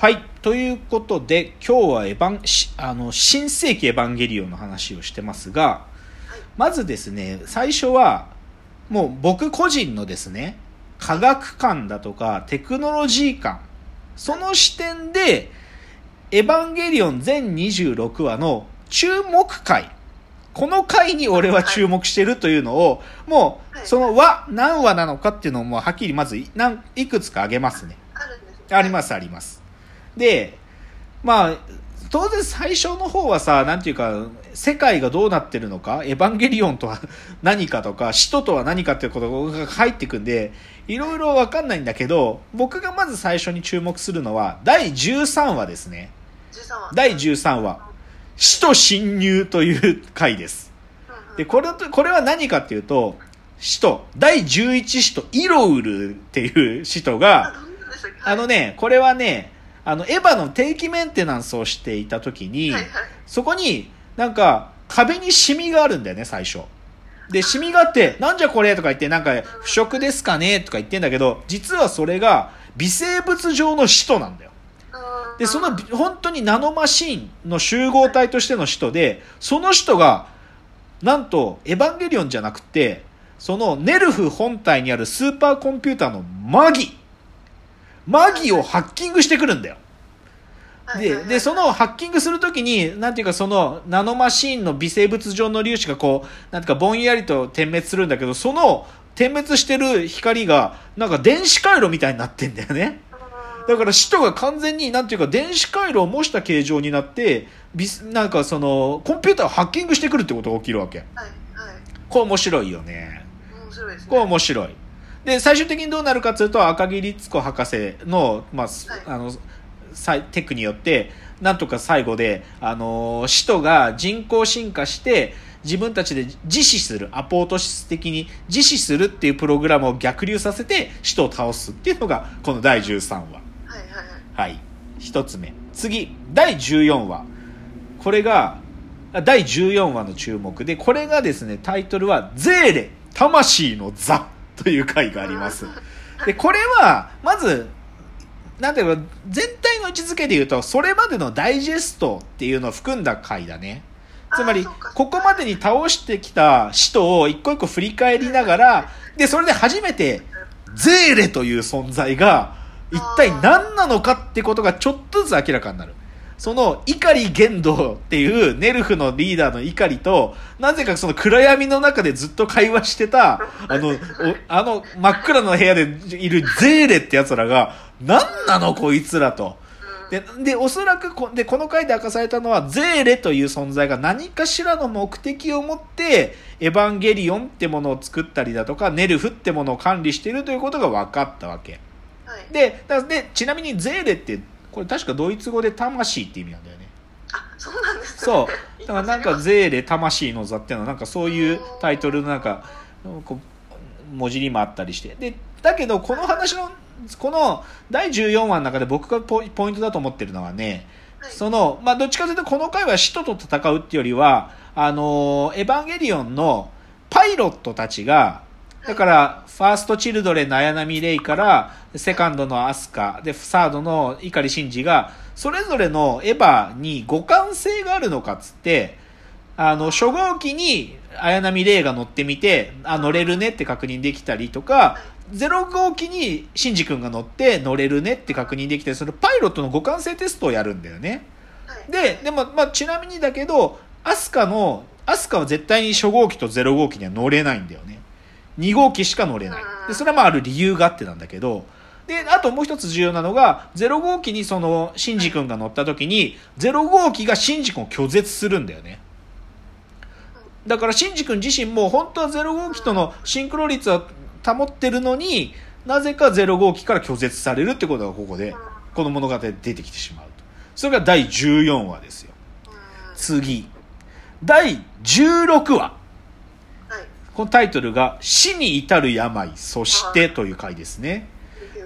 はい。ということで、今日はエヴァン、しあの、新世紀エヴァンゲリオンの話をしてますが、まずですね、最初は、もう僕個人のですね、科学観だとかテクノロジー観、その視点で、エヴァンゲリオン全26話の注目回、この回に俺は注目してるというのを、もう、その話、何話なのかっていうのをもうはっきりまずい、くつか挙げますねあります、あります。で、まあ、当然最初の方はさ、なんていうか、世界がどうなってるのか、エヴァンゲリオンとは 何かとか、使徒とは何かっていうことが入ってくんで、いろいろわかんないんだけど、僕がまず最初に注目するのは、第13話ですね。13話第13話。使徒侵入という回です。で、これと、これは何かっていうと、使徒、第11使徒、イロウルっていう使徒が、あのね、これはね、あの、エヴァの定期メンテナンスをしていた時に、はいはいそこになんか壁にシミがあるんだよね、最初。で、シミがあって、なんじゃこれとか言って、なんか腐食ですかねとか言ってんだけど、実はそれが微生物上の使徒なんだよ。うんで、その本当にナノマシンの集合体としての使徒で、その使徒が、なんと、エヴァンゲリオンじゃなくて、そのネルフ本体にあるスーパーコンピューターのマギ、マギをハッキングしてくるんだよ。で、で、そのハッキングするときに、なんていうかそのナノマシンの微生物上の粒子がこう、なんていうかぼんやりと点滅するんだけど、その点滅してる光が、なんか電子回路みたいになってんだよね。だから使徒が完全になんていうか電子回路を模した形状になってビスなんかそのコンピューターをハッキングしてくるってことが起きるわけ。はいはい。これ面白いよね。面白いですね。これ面白いで最終的にどうなるかというと赤木律子博士の,、まああのテクによってなんとか最後で、あのー使徒が人工進化して自分たちで自死するアポートシス的に自死するっていうプログラムを逆流させて使徒を倒すっていうのがこの第13話はいはいはいはい。一つ目。次、第14話。これが、あ第14話の注目で、これがですね、タイトルは、ゼーレ、魂の座という回があります。で、これは、まず、なんていうか、全体の位置づけで言うと、それまでのダイジェストっていうのを含んだ回だね。つまりここまでに倒してきた使徒を一個一個振り返りながら、で、それで初めて、ゼーレという存在が、一体何なのかってことがちょっとずつ明らかになる。その、碇玄道っていうネルフのリーダーの碇と、なぜかその暗闇の中でずっと会話してた、あの、おあの真っ暗の部屋でいるゼーレって奴らが、何なのこいつらと。で、で、おそらくこ、で、この回で明かされたのは、ゼーレという存在が何かしらの目的を持って、エヴァンゲリオンってものを作ったりだとか、ネルフってものを管理しているということが分かったわけ。はいで、だで、ちなみにゼーレって、これ確かドイツ語で魂って意味なんだよね。あそうなんですかそう。だからなんかゼーレ魂の座っていうのはなんかそういうタイトルのなんか、こう文字にもあったりして。で、だけどこの話の、この第14話の中で僕がポイポイントだと思ってるのはね、はいその、まあ、どっちかというとこの回は使徒と戦うっていうよりは、あのーエヴァンゲリオンのパイロットたちが、だから、ファーストチルドレンの綾波レイから、セカンドのアスカ、で、サードの碇シンジが、それぞれのエヴァに互換性があるのかっつって、あの、初号機に綾波レイが乗ってみて、あ、乗れるねって確認できたりとか、0号機にシンジ君が乗って乗れるねって確認できたりするパイロットの互換性テストをやるんだよね。はいで、でも、まあ、ちなみにだけど、アスカの、アスカは絶対に初号機と0号機には乗れないんだよね。2号機しか乗れない。で、それはまあある理由があってなんだけど、で、あともう一つ重要なのが、0号機にその、シンジ君が乗った時に、0号機がシンジ君を拒絶するんだよね。だから、シンジ君自身も、本当は0号機とのシンクロ率は保ってるのに、なぜか0号機から拒絶されるってことがここで、この物語で出てきてしまうと。それが第14話ですよ。うん次。第16話。このタイトルが、死に至る病、そしてという回ですね。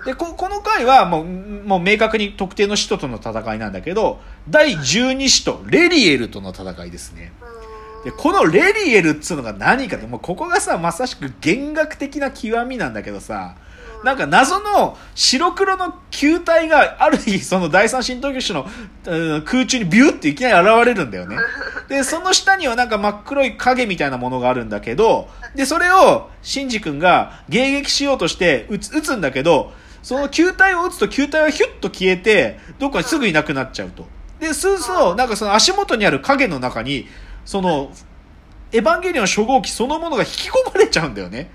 で、ここの回はもう、もう明確に特定の使徒との戦いなんだけど、第12使徒、レリエルとの戦いですね。で、このレリエルっつうのが何かって、もうここがさ、まさしく弦楽的な極みなんだけどさ、なんか謎の白黒の球体がある日、その第三新東京市のうん空中にビューっていきなり現れるんだよね。で、その下にはなんか真っ黒い影みたいなものがあるんだけど、で、それを、シンジ君が迎撃しようとして撃つ撃つんだけど、その球体を撃つと球体はヒュッと消えて、どっかにすぐいなくなっちゃうと。で、そうすると、なんかその足元にある影の中に、その、エヴァンゲリオン初号機そのものが引き込まれちゃうんだよね。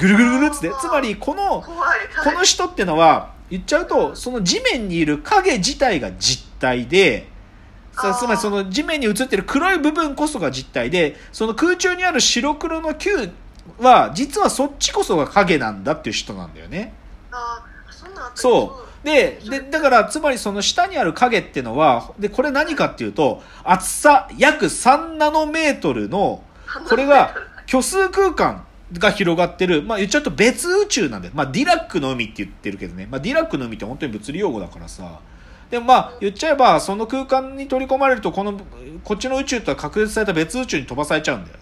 ぐるぐるぐるっつって。つまり、この、この人ってのは、言っちゃうと、その地面にいる影自体が実体で、つまりその地面に映ってる黒い部分こそが実体で、その空中にある白黒の球は、実はそっちこそが影なんだっていう人なんだよね。そう。で、で、だから、つまりその下にある影ってのは、で、これ何かっていうと、厚さ約3ナノメートルの、これが虚数空間が広がってる、まあ言っちゃうと別宇宙なんだよ。まあディラックの海って言ってるけどね。まあディラックの海って本当に物理用語だからさ。でもまあ言っちゃえば、その空間に取り込まれると、この、こっちの宇宙とは隔絶された別宇宙に飛ばされちゃうんだよ。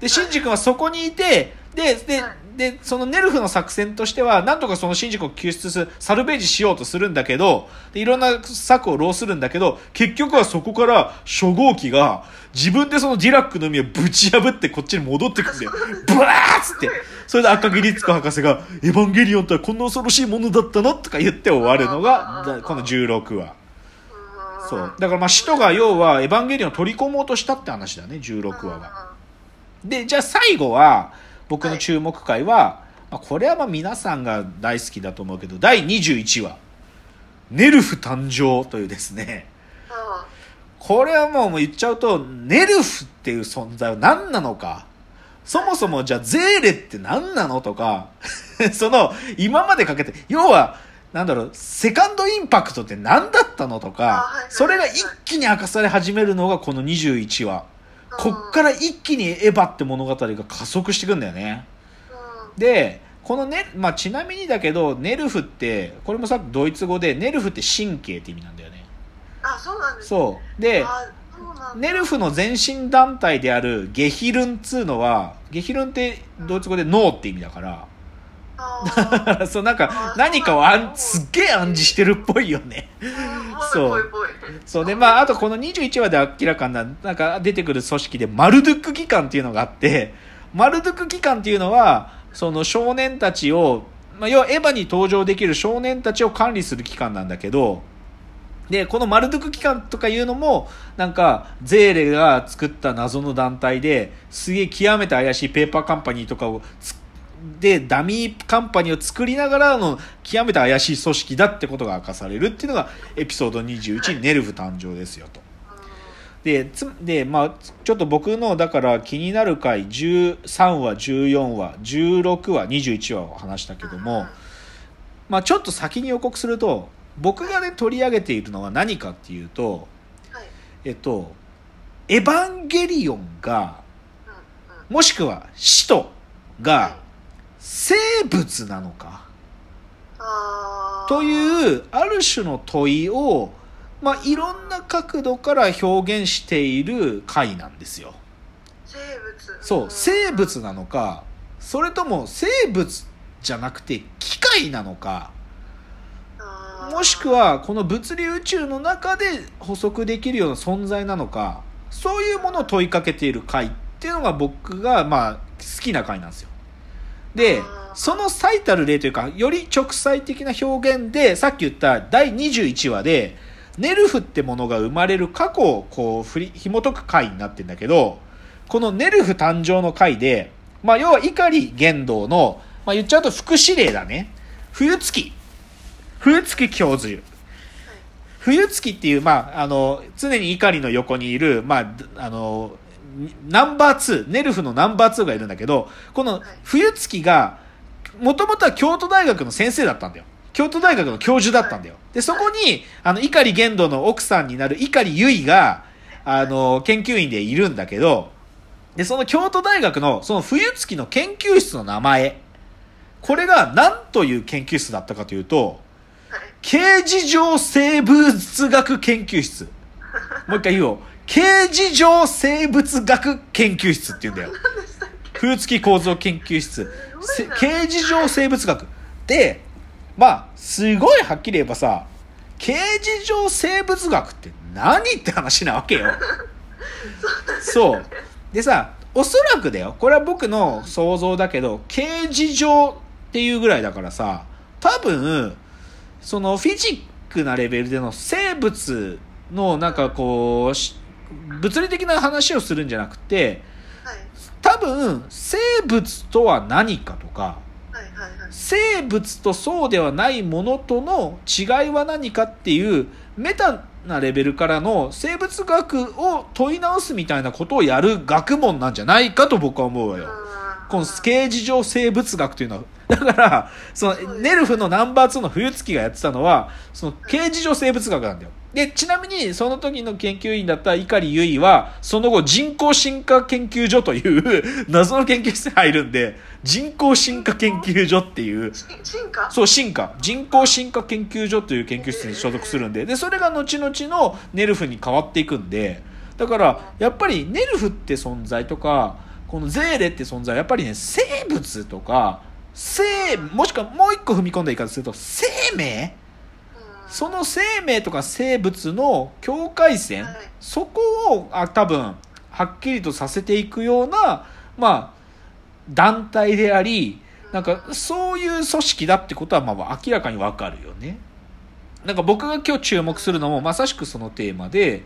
で、シンジ君はそこにいて、で、ではい、で、そのネルフの作戦としては、なんとかそのシンジ君を救出する、サルベージしようとするんだけど、で、いろんな策を浪するんだけど、結局はそこから初号機が、自分でそのディラックの海をぶち破ってこっちに戻ってくんだよ。ブワーっつって。それで赤木律子博士が、エヴァンゲリオンとはこんな恐ろしいものだったの？とか言って終わるのが、だこの16話。うんそう。だからまあ使徒が要はエヴァンゲリオンを取り込もうとしたって話だね、16話は。で、じゃあ最後は、僕の注目回は、まあ、これはまあ皆さんが大好きだと思うけど、第21話、ネルフ誕生というですね、あ。これはもうもう言っちゃうと、ネルフっていう存在は何なのか、そもそもじゃあゼーレって何なのとか、その、今までかけて、要は、なんだろう、セカンドインパクトって何だったのとかそれが一気に明かされ始めるのがこの21話。こっから一気にエヴァって物語が加速していくんだよね。うん。で、このね、まあ、ちなみにだけど、ネルフって、これもさっきドイツ語で、ネルフって神経って意味なんだよね。あそうなんですそう。で、あそうなんだ。ネルフの前身団体であるゲヒルンっつうのは、ゲヒルンってドイツ語で脳って意味だから、あそうなんか何かをあんすっげえ暗示してるっぽいよね。ーそうそうで、まあ、あとこの21話で明らかにな、なんか出てくる組織でマルドゥック機関っていうのがあって、マルドゥック機関っていうのは、その少年たちを、まあ、要はエヴァに登場できる少年たちを管理する機関なんだけど、で、このマルドゥク機関とかいうのも、なんか、ゼーレが作った謎の団体で、すげえ極めて怪しいペーパーカンパニーとかをつ、で、ダミーカンパニーを作りながらの極めて怪しい組織だってことが明かされるっていうのが、エピソード21、ネルフ誕生ですよと。で、つで、まあ、ちょっと僕の、だから気になる回、13話、14話、16話、21話を話したけども、まあ、ちょっと先に予告すると、僕がね、取り上げているのは何かっていうと、はい。えっと、エヴァンゲリオンが、もしくは使徒が生物なのか？というある種の問いを、まあ、いろんな角度から表現している回なんですよ。生物。そう、生物なのか、それとも生物じゃなくて機械なのか、もしくはこの物理宇宙の中で補足できるような存在なのか。そういうものを問いかけている回っていうのが僕がまあ好きな回なんですよでその最たる例というかより直裁的な表現でさっき言った第21話でネルフってものが生まれる過去をこう振り紐解く回になってるんだけどこのネルフ誕生の回で、まあ、要は碇玄道の、まあ、言っちゃうと副司令だね。冬月。冬月教授。冬月っていう、まあ、あの、常に怒りの横にいる、まあ、あの、ナンバー2、ネルフのナンバー2がいるんだけど、この冬月が、もともとは京都大学の先生だったんだよ。京都大学の教授だったんだよ。で、そこに、あの、碇玄道の奥さんになる碇結衣が、あの、研究員でいるんだけど、で、その京都大学の、その冬月の研究室の名前、これが何という研究室だったかというと、はい刑事上生物学研究室。もう一回言おう。刑事上生物学研究室って言うんだよ。風付き構造研究室。せ刑事上生物学。で、まあすごいはっきり言えばさ形而上生物学って何って話なわけよ そうでさおそらくだよこれは僕の想像だけど形而上っていうぐらいだからさ多分そのフィジックなレベルでの生物のなんかこうし物理的な話をするんじゃなくてはい多分生物とは何かとかはいはいはい生物とそうではないものとの違いは何かっていうメタなレベルからの生物学を問い直すみたいなことをやる学問なんじゃないかと僕は思うわよ。この形而上生物学というのは。だから、そのネルフのナンバー2の冬月がやってたのは、その形而上生物学なんだよ。で、ちなみにその時の研究員だった碇結衣は、その後人工進化研究所という 謎の研究室に入るんで、人工進化研究所っていう、し進化？そう、進化。人工進化研究所という研究室に所属するんで、で、それが後々のネルフに変わっていくんで、だから、やっぱりネルフって存在とか、このゼーレって存在はやっぱりね、生物とか、生、もしくはもう一個踏み込んだ言い方すると、生命？うんその生命とか生物の境界線、はい。そこをあ多分はっきりとさせていくようなまあ団体でありなんかそういう組織だってことはまあ明らかにわかるよね。なんか僕が今日注目するのもまさしくそのテーマで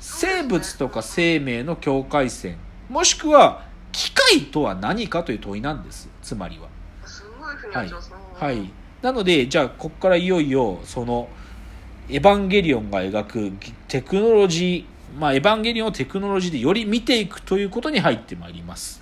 生物とか生命の境界線もしくは機械とは何かという問いなんです。つまりは。すごいふうになっちゃい。はい。なので、じゃあ、ここからいよいよ、その、エヴァンゲリオンが描くテクノロジー、まあ、エヴァンゲリオンをテクノロジーでより見ていくということに入ってまいります。